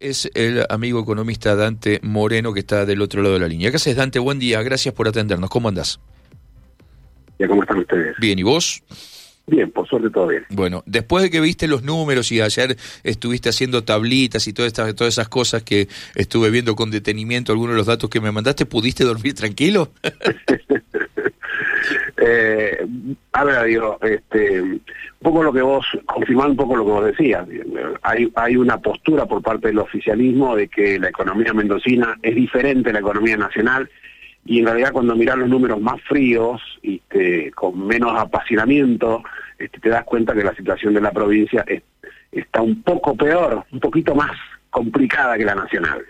Es el amigo economista Dante Moreno que está del otro lado de la línea. ¿Qué haces, Dante? Buen día, gracias por atendernos. ¿Cómo andás? Ya, ¿cómo están ustedes? Bien, ¿y vos? Bien, por suerte todo bien. Bueno, después de que viste los números y ayer estuviste haciendo tablitas y todas, estas, todas esas cosas que estuve viendo con detenimiento, algunos de los datos que me mandaste, ¿pudiste dormir tranquilo? eh, a ver, digo, este, un poco lo que vos, confirmando un poco lo que vos decías, hay, hay una postura por parte del oficialismo de que la economía mendocina es diferente a la economía nacional y en realidad cuando mirás los números más fríos este, con menos apasionamiento, este, te das cuenta que la situación de la provincia está un poco peor, un poquito más complicada que la nacional.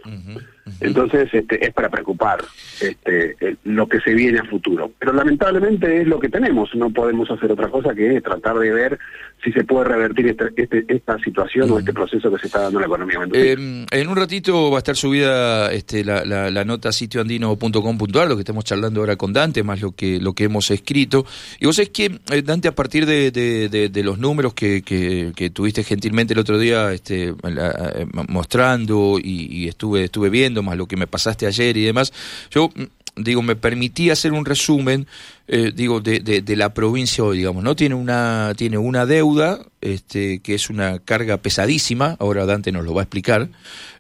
Entonces este, es para preocupar este, lo que se viene a futuro. Pero lamentablemente es lo que tenemos, no podemos hacer otra cosa que tratar de ver si se puede revertir este, este esta situación o este proceso que se está dando en la economía eh, en un ratito va a estar subida este, la, la, nota sitioandino.com.ar, lo que estamos charlando ahora con Dante, más lo que, lo que hemos escrito. Y vos es que, eh, Dante, a partir de, de, los números que, que, tuviste gentilmente el otro día este, eh, mostrando y, y estuve, estuve viendo, más lo que me pasaste ayer y demás, yo mm, digo, me permití hacer un resumen, eh, digo, de, de, la provincia hoy, digamos, ¿no? Tiene una, tiene una deuda, este, que es una carga pesadísima, ahora Dante nos lo va a explicar,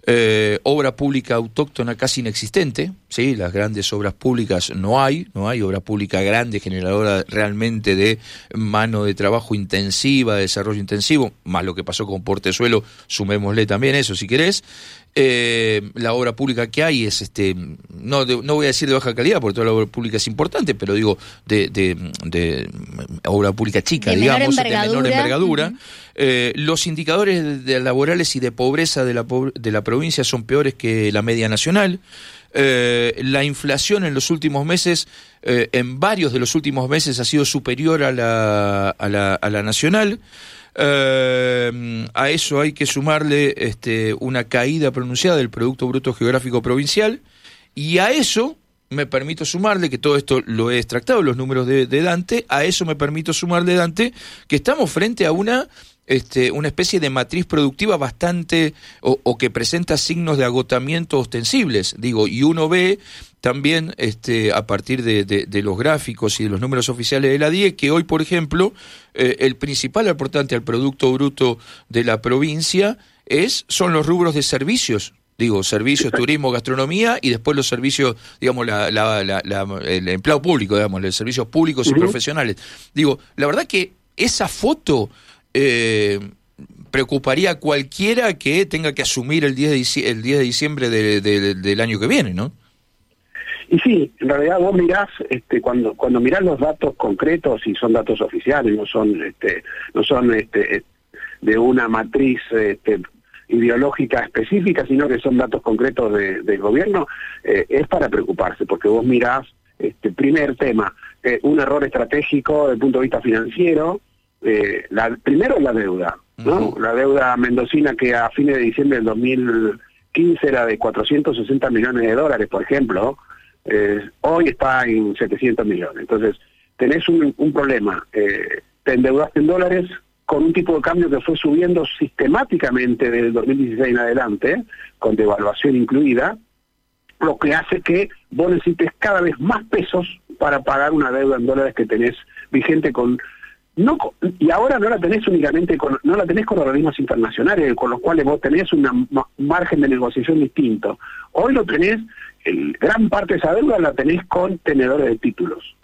eh, obra pública autóctona casi inexistente, ¿sí? Las grandes obras públicas no hay, no hay obra pública grande, generadora realmente de mano de trabajo intensiva, de desarrollo intensivo, más lo que pasó con Portezuelo, sumémosle también eso si querés, eh, la obra pública que hay es, este, no, no voy a decir de baja calidad, porque toda la obra pública es importante, pero digo, de, de, obra pública chica, digamos, de menor envergadura. Eh, los indicadores de, laborales y de pobreza de la, de la provincia son peores que la media nacional. Eh, la inflación en los últimos meses, en varios de los últimos meses, ha sido superior a la, a la, a la nacional. Eh, a eso hay que sumarle este, una caída pronunciada del Producto Bruto Geográfico Provincial y a eso me permito sumarle, que todo esto lo he extractado, los números de, Dante, a eso me permito sumarle, Dante, que estamos frente a una este, una especie de matriz productiva bastante o, que presenta signos de agotamiento ostensibles, digo, y uno ve también este, a partir de, los gráficos y de los números oficiales de la DIE que hoy, por ejemplo, eh, el principal aportante al Producto Bruto de la provincia es, son los rubros de servicios, digo, servicios, turismo, gastronomía y después los servicios, digamos, la, el empleo público, digamos, los servicios públicos y profesionales. Digo, la verdad que esa foto eh, preocuparía a cualquiera que tenga que asumir el 10 de, el 10 de diciembre del año que viene, ¿no? Y sí, en realidad vos mirás, este, cuando cuando mirás los datos concretos y son datos oficiales, no son este, no son este, de una matriz este, ideológica específica, sino que son datos concretos del gobierno, eh, es para preocuparse, porque vos mirás, este, primer tema, eh, un error estratégico desde el punto de vista financiero, eh, la, primero la deuda, ¿no? La deuda mendocina que a fines de diciembre del 2015 era de 460 millones de dólares, por ejemplo, eh, hoy está en 700 millones. Entonces, tenés un, un problema, eh, te endeudaste en dólares con un tipo de cambio que fue subiendo sistemáticamente desde el 2016 en adelante, con devaluación incluida, lo que hace que vos necesites cada vez más pesos para pagar una deuda en dólares que tenés vigente con no y ahora no la tenés únicamente con, no la tenés con organismos internacionales con los cuales vos tenés un margen de negociación distinto. Hoy lo tenés el, gran parte de esa deuda la tenés con tenedores de títulos.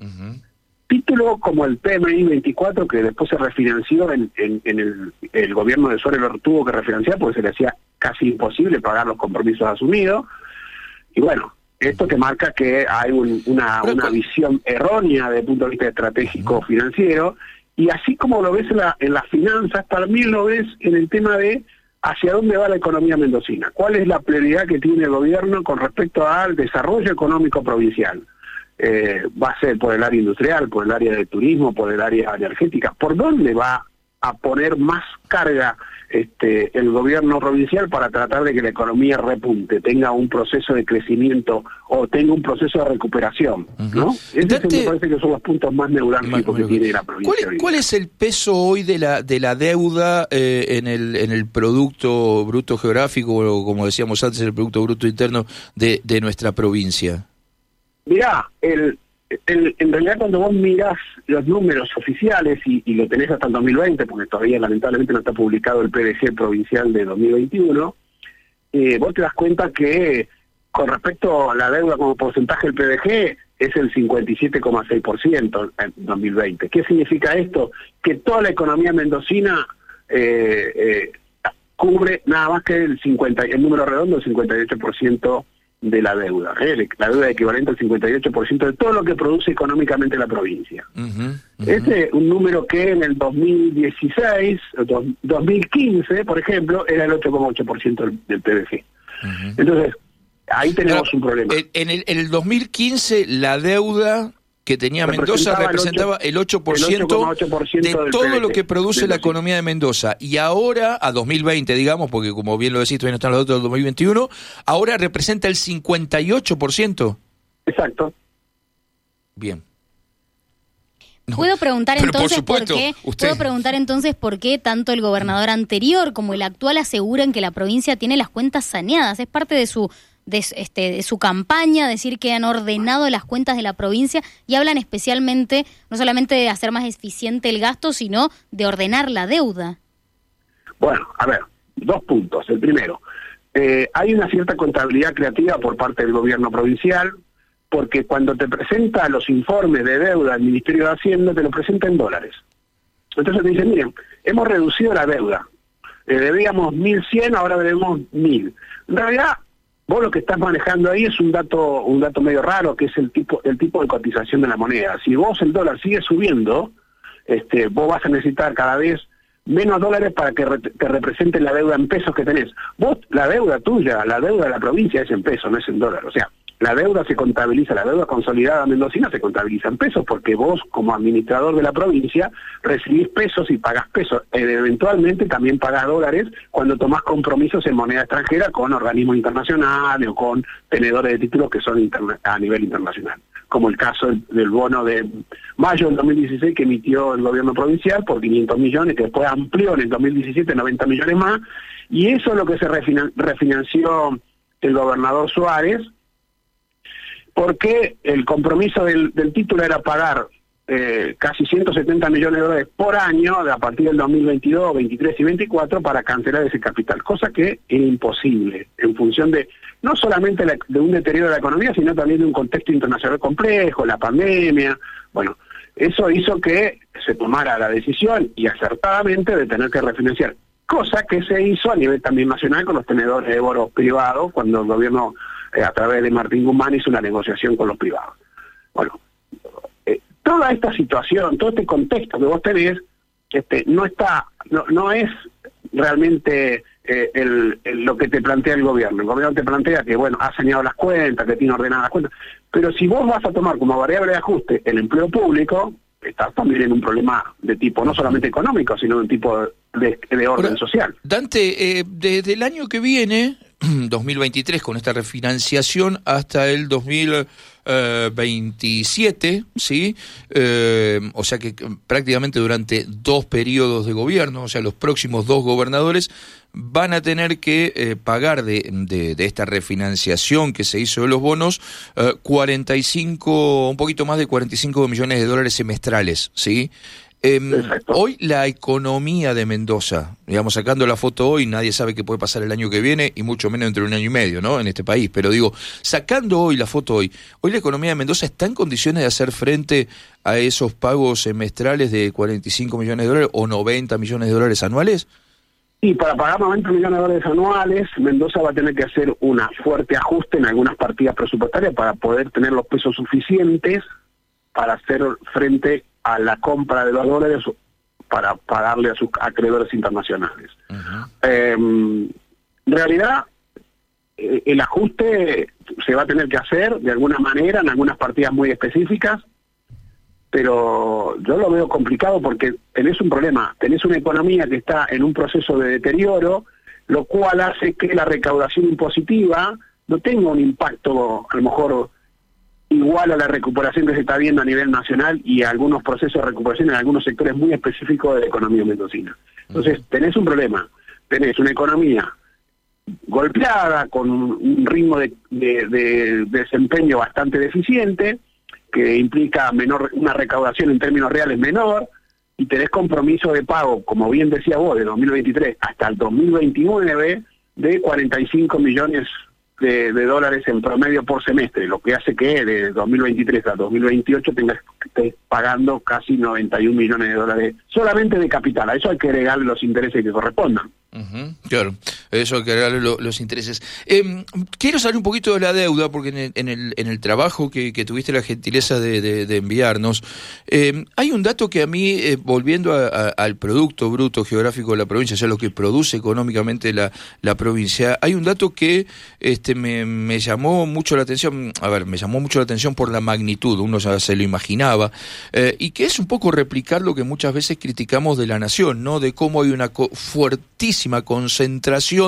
Título como el PMI 24 que después se refinanció en, en, el, el, gobierno de Suárez lo tuvo que refinanciar porque se le hacía casi imposible pagar los compromisos asumidos. Y bueno esto te marca que hay una, una visión errónea desde el punto de vista estratégico financiero y así como lo ves en, la, las finanzas, también lo ves en el tema de hacia dónde va la economía mendocina, cuál es la prioridad que tiene el gobierno con respecto al desarrollo económico provincial. Eh, va a ser por el área industrial, por el área de turismo, por el área energética, por dónde va a poner más carga este, el gobierno provincial para tratar de que la economía repunte, tenga un proceso de crecimiento o tenga un proceso de recuperación, ¿no? Esos me parece que son los puntos más neurálgicos que tiene la provincia. ¿Cuál, es el peso hoy de la de la deuda eh, en el en el producto bruto geográfico o como decíamos antes el producto bruto interno de, de nuestra provincia? Mirá, el, en, realidad cuando vos mirás los números oficiales y, lo tenés hasta el 2020, porque todavía lamentablemente no está publicado el PDG provincial de 2021, eh, vos te das cuenta que con respecto a la deuda como porcentaje del PDG es el 57,6% en 2020. ¿Qué significa esto? Que toda la economía mendocina eh, eh, cubre nada más que el 50, el número redondo, el 58% de la deuda, ¿eh? la deuda equivalente al 58% de todo lo que produce económicamente la provincia. Este es un número que en el 2016, 2015, por ejemplo, era el 8,8% del, del PBG. Entonces, ahí tenemos un problema. En el, en el 2015 la deuda que tenía Mendoza representaba el 8%, de todo lo que produce la economía de Mendoza. Y ahora, a 2020, digamos, porque como bien lo decís, todavía no están los datos del 2021, ahora representa el 58%. Exacto. Bien. puedo preguntar entonces por, qué puedo preguntar entonces por qué tanto el gobernador anterior como el actual aseguran que la provincia tiene las cuentas saneadas es parte de su de, este, de su campaña, decir que han ordenado las cuentas de la provincia y hablan especialmente no solamente de hacer más eficiente el gasto, sino de ordenar la deuda. Bueno, a ver, dos puntos. El primero, eh, hay una cierta contabilidad creativa por parte del gobierno provincial, porque cuando te presenta los informes de deuda del Ministerio de Hacienda, te lo presenta en dólares. Entonces te dicen, miren, hemos reducido la deuda. Eh, debíamos 1.100, ahora debemos 1.000. En realidad, Vos lo que estás manejando ahí es un dato un dato medio raro, que es el tipo el tipo de cotización de la moneda. Si vos el dólar sigue subiendo, este, vos vas a necesitar cada vez menos dólares para que te represente la deuda en pesos que tenés. Vos, la deuda tuya, la deuda de la provincia es en pesos, no es en dólar. O la deuda se contabiliza, la deuda consolidada mendocina se contabiliza en pesos porque vos como administrador de la provincia recibís pesos y pagás pesos. E, eventualmente también pagás dólares cuando tomás compromisos en moneda extranjera con organismos internacionales o con tenedores de títulos que son a nivel internacional, como el caso del, bono de mayo del 2016 que emitió el gobierno provincial por 500 millones, que después amplió en el 2017 90 millones más, y eso es lo que se refinanció el gobernador Suárez porque el compromiso del, título era pagar eh, casi 170 millones de dólares por año a partir del 2022, 23 y 24 para cancelar ese capital, cosa que es imposible en función de no solamente de un deterioro de la economía, sino también de un contexto internacional complejo, la pandemia, bueno, eso hizo que se tomara la decisión y acertadamente de tener que refinanciar, cosa que se hizo a nivel también nacional con los tenedores de bonos privados cuando el gobierno a través de Martín Guzmán hizo una negociación con los privados. Bueno, eh, toda esta situación, todo este contexto que vos tenés, este, no está, no, no es realmente eh, el, lo que te plantea el gobierno. El gobierno te plantea que, bueno, ha saneado las cuentas, que tiene ordenadas las cuentas, pero si vos vas a tomar como variable de ajuste el empleo público, estás también en un problema de tipo no solamente económico, sino de tipo de, orden social. Dante, eh, desde el año que viene, 2023 con esta refinanciación hasta el 2027, ¿sí? Eh, o sea que prácticamente durante dos periodos de gobierno, o sea, los próximos dos gobernadores van a tener que eh, pagar de, de, esta refinanciación que se hizo de los bonos 45, eh, un poquito más de 45 millones de dólares semestrales, ¿sí? Em, hoy la economía de Mendoza, digamos, sacando la foto hoy, nadie sabe qué puede pasar el año que viene y mucho menos entre un año y medio, ¿no? En este país. Pero digo, sacando hoy la foto hoy, hoy la economía de Mendoza está en condiciones de hacer frente a esos pagos semestrales de 45 millones de dólares o 90 millones de dólares anuales. Y para pagar 90 millones de dólares anuales, Mendoza va a tener que hacer un fuerte ajuste en algunas partidas presupuestarias para poder tener los pesos suficientes para hacer frente a la compra de los dólares para pagarle a sus acreedores internacionales. Em, en realidad, eh, el ajuste se va a tener que hacer de alguna manera en algunas partidas muy específicas, pero yo lo veo complicado porque tenés un problema, tenés una economía que está en un proceso de deterioro, lo cual hace que la recaudación impositiva no tenga un impacto a lo mejor igual a la recuperación que se está viendo a nivel nacional y a algunos procesos de recuperación en algunos sectores muy específicos de la economía mendocina. Entonces, tenés un problema, tenés una economía golpeada, con un ritmo de, desempeño bastante deficiente, que implica menor una recaudación en términos reales menor, y tenés compromiso de pago, como bien decía vos, de 2023 hasta el 2029 de 45 millones de, dólares en promedio por semestre, lo que hace que de 2023 a 2028 tengas estés pagando casi 91 millones de dólares solamente de capital. A eso hay que agregarle los intereses que correspondan claro, eso que agregarle los intereses. Em, quiero saber un poquito de la deuda, porque en el, en el, en el trabajo que, tuviste la gentileza de, enviarnos, em, hay un dato que a mí, eh, volviendo al Producto Bruto Geográfico de la provincia, o sea, lo que produce económicamente la, la provincia, hay un dato que este, me, me, llamó mucho la atención, a ver, me llamó mucho la atención por la magnitud, uno ya se lo imaginaba, eh, y que es un poco replicar lo que muchas veces criticamos de la nación, ¿no? De cómo hay una fuertísima concentración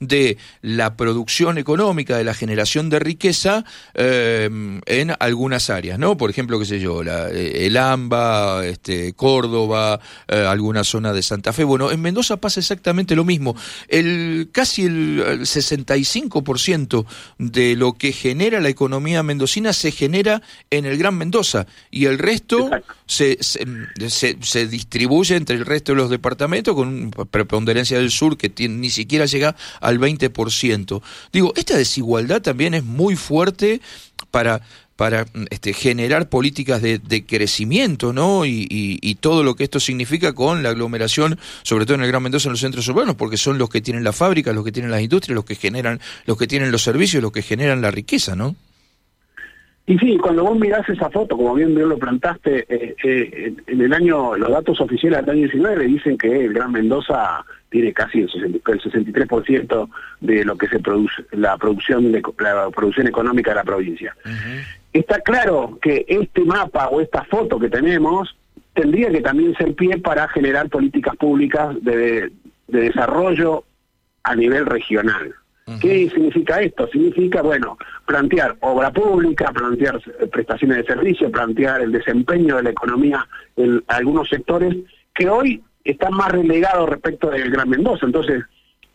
de la producción económica, de la generación de riqueza eh, en algunas áreas, ¿no? Por ejemplo, qué sé yo, eh, el AMBA, este, Córdoba, eh, alguna zona de Santa Fe. Bueno, en Mendoza pasa exactamente lo mismo. El, casi el, 65% de lo que genera la economía mendocina se genera en el Gran Mendoza y el resto se, se, se, distribuye entre el resto de los departamentos con preponderancia del sur que ni siquiera llega al 20%. Digo, esta desigualdad también es muy fuerte para para este, generar políticas de, crecimiento, ¿no? Y, todo lo que esto significa con la aglomeración, sobre todo en el Gran Mendoza, en los centros urbanos, porque son los que tienen la fábrica, los que tienen las industrias, los que generan, los que tienen los servicios, los que generan la riqueza, ¿no? Y sí, cuando vos mirás esa foto, como bien, lo plantaste, eh, eh, en el año, los datos oficiales del año 19 dicen que el Gran Mendoza tiene casi el, 63% de lo que se produce, la producción de la producción económica de la provincia. Está claro que este mapa o esta foto que tenemos tendría que también ser pie para generar políticas públicas de desarrollo a nivel regional. ¿Qué significa esto? Significa, bueno, plantear obra pública, plantear prestaciones de servicio, plantear el desempeño de la economía en algunos sectores que hoy están más relegados respecto del Gran Mendoza. Entonces,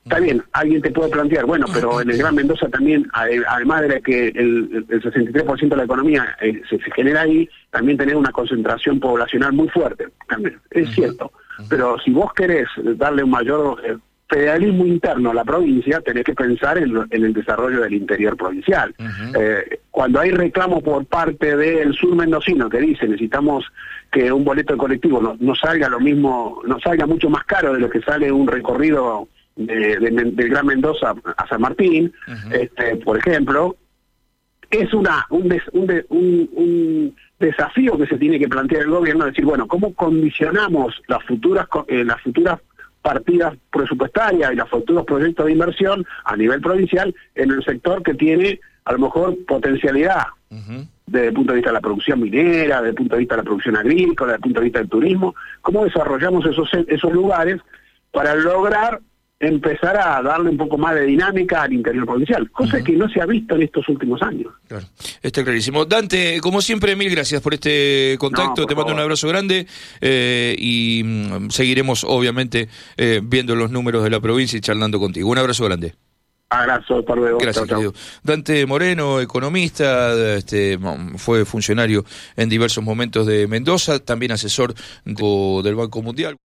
está bien, alguien te puede plantear, bueno, pero en el Gran Mendoza también, además de que el, 63% de la economía eh, se, genera ahí, también tener una concentración poblacional muy fuerte. También, es cierto. Pero si vos querés darle un mayor eh, federalismo interno a la provincia, tenés que pensar en, el desarrollo del interior provincial. Eh, cuando hay reclamo por parte del sur mendocino que dice necesitamos que un boleto de colectivo no, salga lo mismo, no salga mucho más caro de lo que sale un recorrido de, del Gran Mendoza a San Martín, este, por ejemplo, es una un, un, desafío que se tiene que plantear el gobierno, decir, bueno, ¿cómo condicionamos las futuras, eh, las futuras partidas presupuestarias y los futuros proyectos de inversión a nivel provincial en el sector que tiene a lo mejor potencialidad. Desde el punto de vista de la producción minera, desde el punto de vista de la producción agrícola, desde el punto de vista del turismo, cómo desarrollamos esos, esos lugares para lograr empezar a darle un poco más de dinámica al interior provincial, cosa que no se ha visto en estos últimos años. Claro, está clarísimo. Dante, como siempre, mil gracias por este contacto, te mando un abrazo grande eh, y mm, seguiremos, obviamente, eh, viendo los números de la provincia y charlando contigo. Un abrazo grande. Abrazo, hasta luego. Gracias, Dante Moreno, economista, este, fue funcionario en diversos momentos de Mendoza, también asesor del Banco Mundial.